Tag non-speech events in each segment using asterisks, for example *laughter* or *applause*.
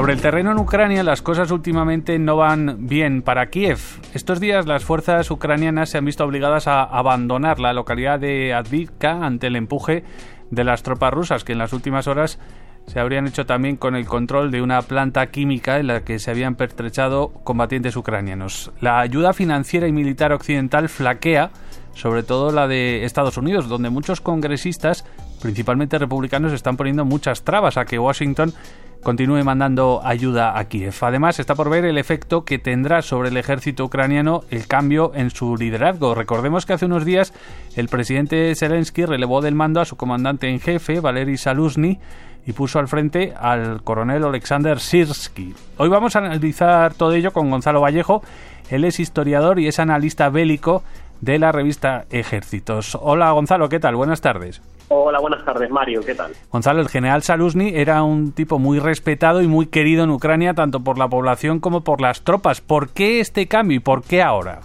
Sobre el terreno en Ucrania, las cosas últimamente no van bien para Kiev. Estos días las fuerzas ucranianas se han visto obligadas a abandonar la localidad de Advivka ante el empuje de las tropas rusas, que en las últimas horas se habrían hecho también con el control de una planta química en la que se habían pertrechado combatientes ucranianos. La ayuda financiera y militar occidental flaquea, sobre todo la de Estados Unidos, donde muchos congresistas, principalmente republicanos, están poniendo muchas trabas a que Washington continúe mandando ayuda a Kiev. Además, está por ver el efecto que tendrá sobre el ejército ucraniano el cambio en su liderazgo. Recordemos que hace unos días el presidente Zelensky relevó del mando a su comandante en jefe, Valery Saluzny, y puso al frente al coronel Alexander Sirsky. Hoy vamos a analizar todo ello con Gonzalo Vallejo. Él es historiador y es analista bélico de la revista Ejércitos. Hola Gonzalo, ¿qué tal? Buenas tardes. Hola, buenas tardes, Mario, ¿qué tal? Gonzalo, el general Saluzny era un tipo muy respetado y muy querido en Ucrania, tanto por la población como por las tropas. ¿Por qué este cambio y por qué ahora?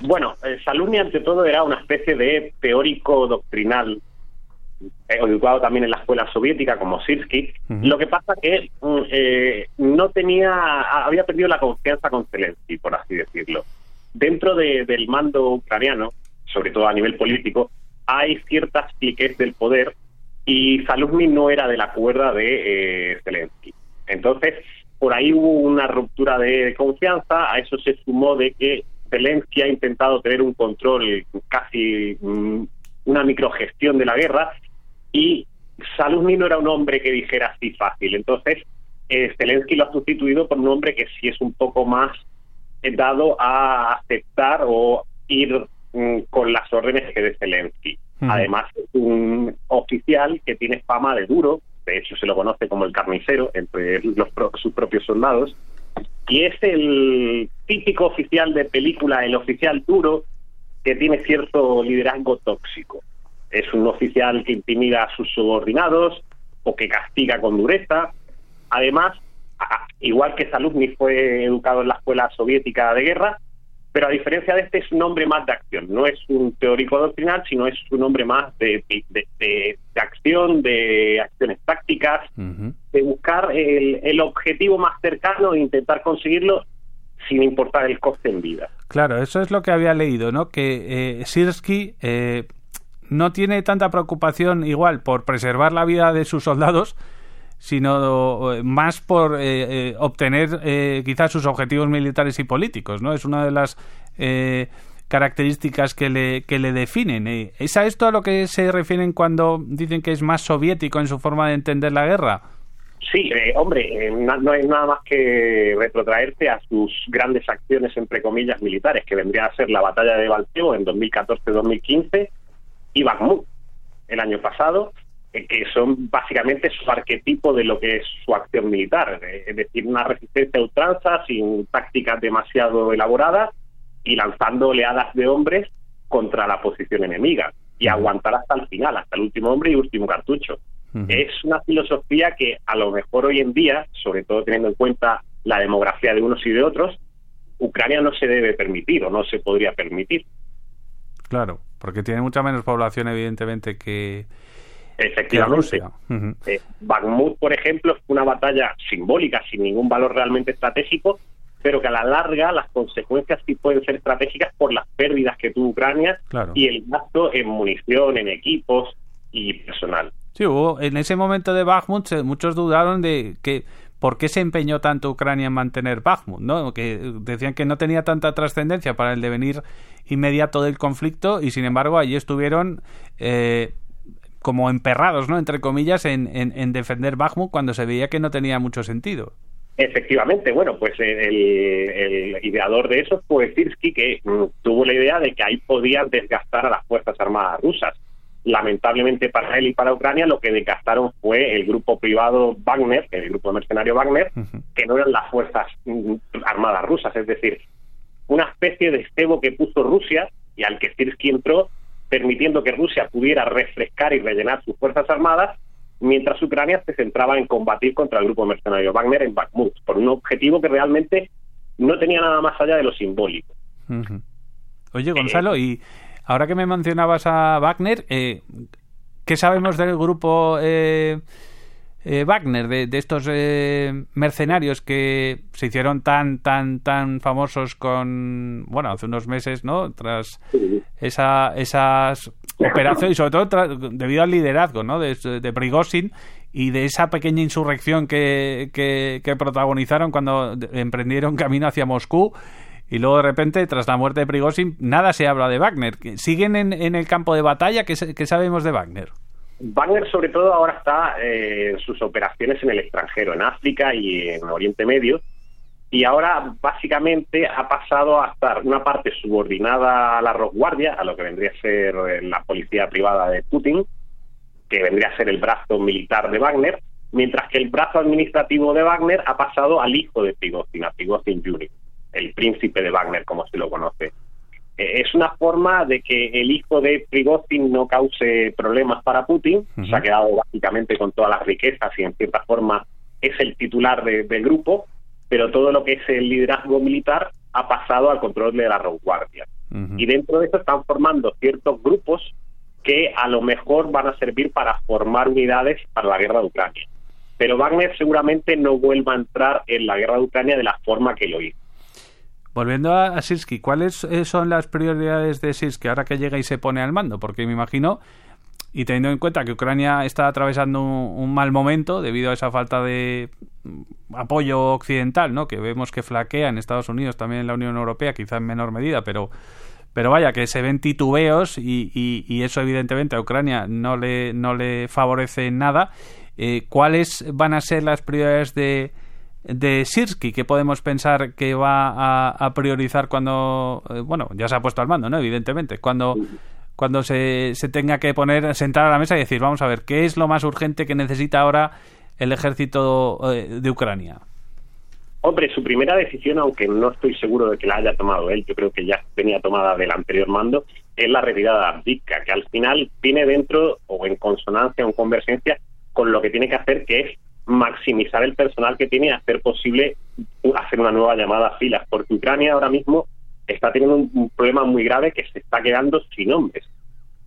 Bueno, eh, Saluzny ante todo era una especie de teórico doctrinal, eh, educado también en la escuela soviética como Sirsky. Lo que pasa que mm, eh, no tenía, había perdido la confianza con Zelensky, por así decirlo. Dentro del mando ucraniano, sobre todo a nivel político, hay ciertas cliques del poder y Saluzny no era de la cuerda de eh, Zelensky. Entonces, por ahí hubo una ruptura de confianza, a eso se sumó de que Zelensky ha intentado tener un control, casi mm, una microgestión de la guerra, y Saluzny no era un hombre que dijera así fácil. Entonces, eh, Zelensky lo ha sustituido por un hombre que sí es un poco más eh, dado a aceptar o ir con las órdenes que de Zelensky. Además, es un oficial que tiene fama de duro, de hecho se lo conoce como el carnicero entre los, sus propios soldados, y es el típico oficial de película, el oficial duro, que tiene cierto liderazgo tóxico. Es un oficial que intimida a sus subordinados o que castiga con dureza. Además, igual que Saluzny fue educado en la escuela soviética de guerra, pero a diferencia de este es un hombre más de acción, no es un teórico doctrinal, sino es un hombre más de, de, acción, de acciones tácticas, de buscar el, objetivo más cercano e intentar conseguirlo sin importar el coste en vida. Claro, eso es lo que había leído, ¿no? Que eh, Sirsky eh, no tiene tanta preocupación igual por preservar la vida de sus soldados, sino eh, más por eh, eh, obtener quizás sus objetivos militares y políticos, ¿no? Es una de las características que le, que le definen. ¿Es a esto a lo que se refieren cuando dicen que es más soviético en su forma de entender la guerra? Sí, hombre, no es nada más que retrotraerte a sus grandes acciones, entre comillas, militares, que vendría a ser la batalla de Balteo en 2014-2015 y Bakhmut el año pasado, eh, que son básicamente su arquetipo de lo que es su acción militar, eh, es decir, una resistencia a ultranza sin tácticas demasiado elaboradas y lanzando oleadas de hombres contra la posición enemiga y aguantar hasta el final, hasta el último hombre y último cartucho. Es una filosofía que a lo mejor hoy en día, sobre todo teniendo en cuenta la demografía de unos y de otros, Ucrania no se debe permitir o no se podría permitir. Claro, porque tiene mucha menos población, evidentemente, que, Efectivamente. Eh, Bakhmut, por ejemplo, fue una batalla simbólica, sin ningún valor realmente estratégico, pero que a la larga las consecuencias sí pueden ser estratégicas por las pérdidas que tuvo Ucrania y el gasto en munición, en equipos y personal. Sí, hubo en ese momento de Bakhmut muchos dudaron de que por qué se empeñó tanto Ucrania en mantener Bakhmut, ¿no? Que decían que no tenía tanta trascendencia para el devenir inmediato del conflicto y sin embargo allí estuvieron eh, como emperrados, ¿no? Entre comillas, en, en, defender Bakhmut cuando se veía que no tenía mucho sentido. Efectivamente, bueno, pues el, ideador de eso fue Sirsky, que mm, tuvo la idea de que ahí podían desgastar a las Fuerzas Armadas rusas. Lamentablemente para él y para Ucrania lo que desgastaron fue el grupo privado Wagner, el grupo mercenario Wagner, que no eran las Fuerzas mm, Armadas rusas, es decir, una especie de estebo que puso Rusia y al que Sirsky entró permitiendo que Rusia pudiera refrescar y rellenar sus fuerzas armadas, mientras Ucrania se centraba en combatir contra el grupo mercenario Wagner en Bakhmut, por un objetivo que realmente no tenía nada más allá de lo simbólico. Oye, Gonzalo, y ahora que me mencionabas a Wagner, eh, ¿qué sabemos del grupo eh, eh, Wagner, de, estos eh, mercenarios que se hicieron tan, tan, tan famosos con, bueno, hace unos meses, ¿no? Tras esa, esas operaciones y sobre todo debido al liderazgo, ¿no? De, de Prigozhin y de esa pequeña insurrección que, que, protagonizaron cuando emprendieron camino hacia Moscú y luego de repente, tras la muerte de Prigozhin, nada se habla de Wagner. ¿Siguen en, en el campo de batalla? ¿Qué, qué sabemos de Wagner? Wagner sobre todo ahora está eh, en sus operaciones en el extranjero, en África y en Oriente Medio, y ahora básicamente ha pasado a estar una parte subordinada a la Rosguardia, a lo que vendría a ser eh, la policía privada de Putin, que vendría a ser el brazo militar de Wagner, mientras que el brazo administrativo de Wagner ha pasado al hijo de Prigozhin, a Prigozhin Jr., el príncipe de Wagner, como se lo conoce. Eh, es una forma de que el hijo de Prigozhin no cause problemas para Putin, se ha quedado básicamente con todas las riquezas y en cierta forma es el titular del grupo, pero todo lo que es el liderazgo militar ha pasado al control de la vanguardia. Y dentro de esto están formando ciertos grupos que a lo mejor van a servir para formar unidades para la guerra de Ucrania. Pero Wagner seguramente no vuelva a entrar en la guerra de Ucrania de la forma que lo hizo. Volviendo a, Sirsky, ¿cuáles eh, son las prioridades de Sirsky ahora que llega y se pone al mando? Porque me imagino, y teniendo en cuenta que Ucrania está atravesando un, mal momento debido a esa falta de mm, apoyo occidental, ¿no? Que vemos que flaquea en Estados Unidos, también en la Unión Europea, quizá en menor medida, pero pero vaya, que se ven titubeos y, y, eso evidentemente a Ucrania no le, no le favorece nada. Eh, ¿Cuáles van a ser las prioridades de, de Sirsky que podemos pensar que va a, priorizar cuando, eh, bueno, ya se ha puesto al mando, ¿no? Evidentemente, cuando, cuando se, se tenga que poner, sentar a la mesa y decir, vamos a ver, ¿qué es lo más urgente que necesita ahora el ejército eh, de Ucrania? Hombre, su primera decisión, aunque no estoy seguro de que la haya tomado él, yo creo que ya tenía tomada del anterior mando, es la retirada de Abdika, que al final tiene dentro o en consonancia o en convergencia con lo que tiene que hacer, que es maximizar el personal que tiene y hacer posible hacer una nueva llamada a filas, porque Ucrania ahora mismo está teniendo un, problema muy grave que se está quedando sin hombres.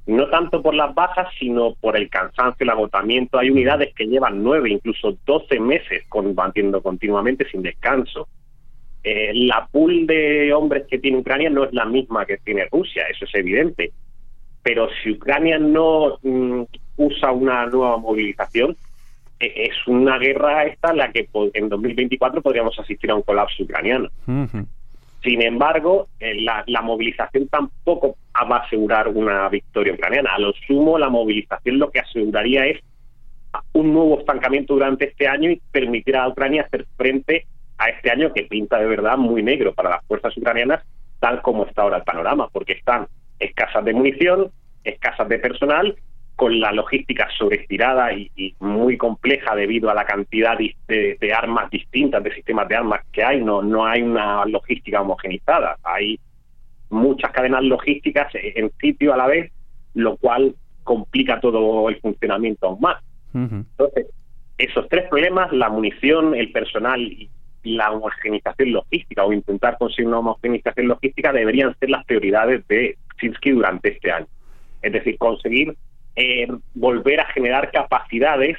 No tanto por las bajas, sino por el cansancio, el agotamiento. Hay unidades que llevan nueve, incluso doce meses combatiendo continuamente sin descanso. Eh, la pool de hombres que tiene Ucrania no es la misma que tiene Rusia, eso es evidente. Pero si Ucrania no mm, usa una nueva movilización, es una guerra esta la que en 2024 podríamos asistir a un colapso ucraniano. Sin embargo, eh, la, movilización tampoco va a asegurar una victoria ucraniana. A lo sumo, la movilización lo que aseguraría es un nuevo estancamiento durante este año y permitir a Ucrania hacer frente a este año que pinta de verdad muy negro para las fuerzas ucranianas, tal como está ahora el panorama, porque están escasas de munición, escasas de personal con la logística sobreestirada y, muy compleja debido a la cantidad de, armas distintas, de sistemas de armas que hay. No, no hay una logística homogenizada. Hay muchas cadenas logísticas en sitio a la vez, lo cual complica todo el funcionamiento aún más. Entonces, esos tres problemas, la munición, el personal y la homogenización logística o intentar conseguir una homogenización logística deberían ser las prioridades de Sinsky durante este año. Es decir, conseguir eh, volver a generar capacidades,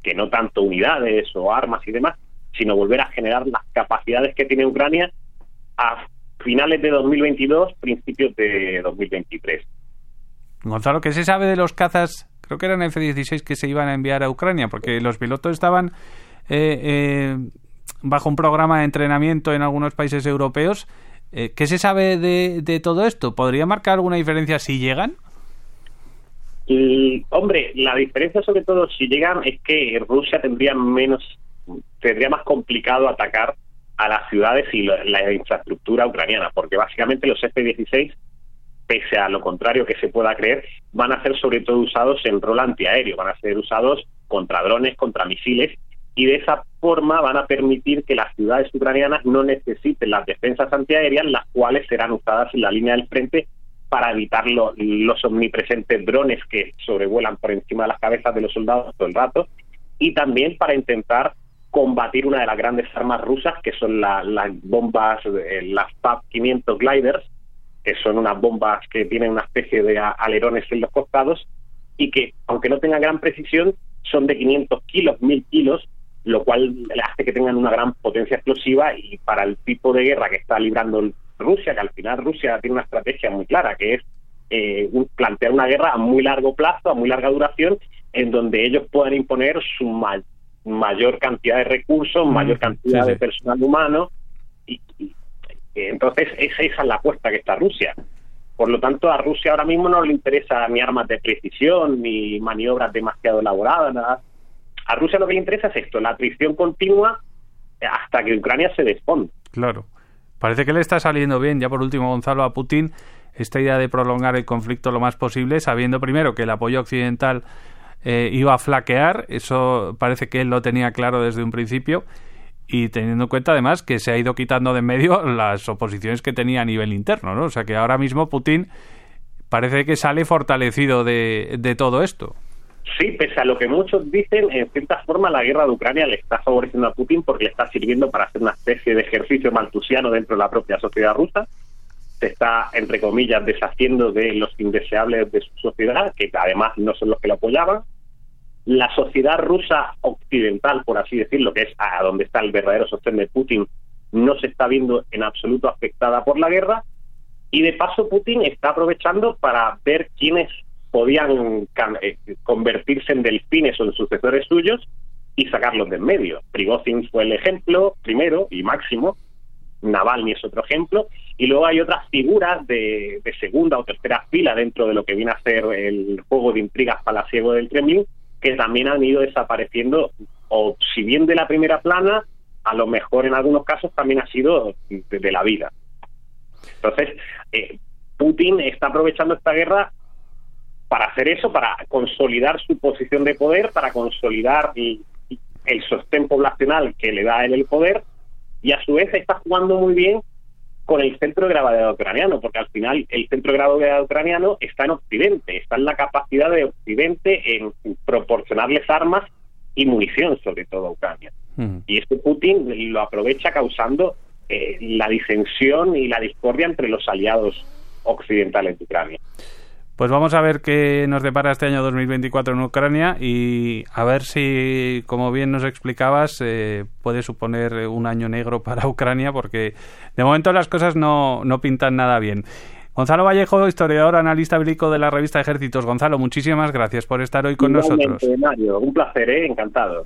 que no tanto unidades o armas y demás, sino volver a generar las capacidades que tiene Ucrania a finales de 2022, principios de 2023. Gonzalo, ¿qué se sabe de los cazas? Creo que eran F-16 que se iban a enviar a Ucrania, porque los pilotos estaban eh, eh, bajo un programa de entrenamiento en algunos países europeos. ¿Qué se sabe de todo esto? ¿Podría marcar alguna diferencia si llegan? Hombre, la diferencia sobre todo si llegan es que Rusia tendría menos, tendría más complicado atacar a las ciudades y la, infraestructura ucraniana, porque básicamente los F-16, pese a lo contrario que se pueda creer, van a ser sobre todo usados en rol antiaéreo, van a ser usados contra drones, contra misiles, y de esa forma van a permitir que las ciudades ucranianas no necesiten las defensas antiaéreas, las cuales serán usadas en la línea del frente para evitar los omnipresentes drones que sobrevuelan por encima de las cabezas de los soldados todo el rato, y también para intentar combatir una de las grandes armas rusas, que son las bombas, eh, las PAP-500 gliders, que son unas bombas que tienen una especie de alerones en los costados y que, aunque no tengan gran precisión, son de 500 kilos, 1000 kilos, lo cual hace que tengan una gran potencia explosiva y para el tipo de guerra que está librando Rusia, que al final Rusia tiene una estrategia muy clara, que es eh, plantear una guerra a muy largo plazo, a muy larga duración, en donde ellos puedan imponer su mayor cantidad de recursos, mm, mayor cantidad de personal humano. Y, entonces esa, esa es la apuesta que está Rusia. Por lo tanto, a Rusia ahora mismo no le interesa ni armas de precisión, ni maniobras demasiado elaboradas, nada. A Rusia lo que le interesa es esto, la atrición continua hasta que Ucrania se desponde. Claro. Parece que le está saliendo bien, ya por último, Gonzalo, a Putin, esta idea de prolongar el conflicto lo más posible, sabiendo primero que el apoyo occidental eh, iba a flaquear, eso parece que él lo tenía claro desde un principio, y teniendo en cuenta además que se ha ido quitando de en medio *laughs* las oposiciones que tenía a nivel interno, ¿no? O sea que ahora mismo Putin parece que sale fortalecido de, de todo esto. Sí, pese a lo que muchos dicen, en cierta forma la guerra de Ucrania le está favoreciendo a Putin porque le está sirviendo para hacer una especie de ejercicio maltusiano dentro de la propia sociedad rusa. Se está, entre comillas, deshaciendo de los indeseables de su sociedad, que además no son los que lo apoyaban la sociedad rusa occidental, por así decirlo, que es a donde está el verdadero sostén de Putin, no se está viendo en absoluto afectada por la guerra. Y de paso, Putin está aprovechando para ver quiénes podían eh, convertirse en delfines o en sucesores suyos y sacarlos de en medio. Prigozhin fue el ejemplo primero y máximo, Navalny es otro ejemplo, y luego hay otras figuras de, de segunda o tercera fila dentro de lo que viene a ser el juego de intrigas palaciego del Kremlin, que también han ido desapareciendo, o si bien de la primera plana, a lo mejor en algunos casos también ha sido de, la vida. Entonces, eh, Putin está aprovechando esta guerra para hacer eso, para consolidar su posición de poder, para consolidar el, el sostén poblacional que le da él el poder, y a su vez está jugando muy bien con el centro de gravedad ucraniano, porque al final el centro de gravedad ucraniano está en Occidente, está en la capacidad de Occidente en proporcionarles armas y munición, sobre todo a Ucrania. Y este Putin lo aprovecha causando eh, la disensión y la discordia entre los aliados occidentales de Ucrania. Pues vamos a ver qué nos depara este año 2024 en Ucrania y a ver si, como bien nos explicabas, eh, puede suponer un año negro para Ucrania, porque de momento las cosas no, no pintan nada bien. Gonzalo Vallejo, historiador, analista bélico de la revista Ejércitos. Gonzalo, muchísimas gracias por estar hoy con nosotros. Mario, un placer, ¿eh? encantado.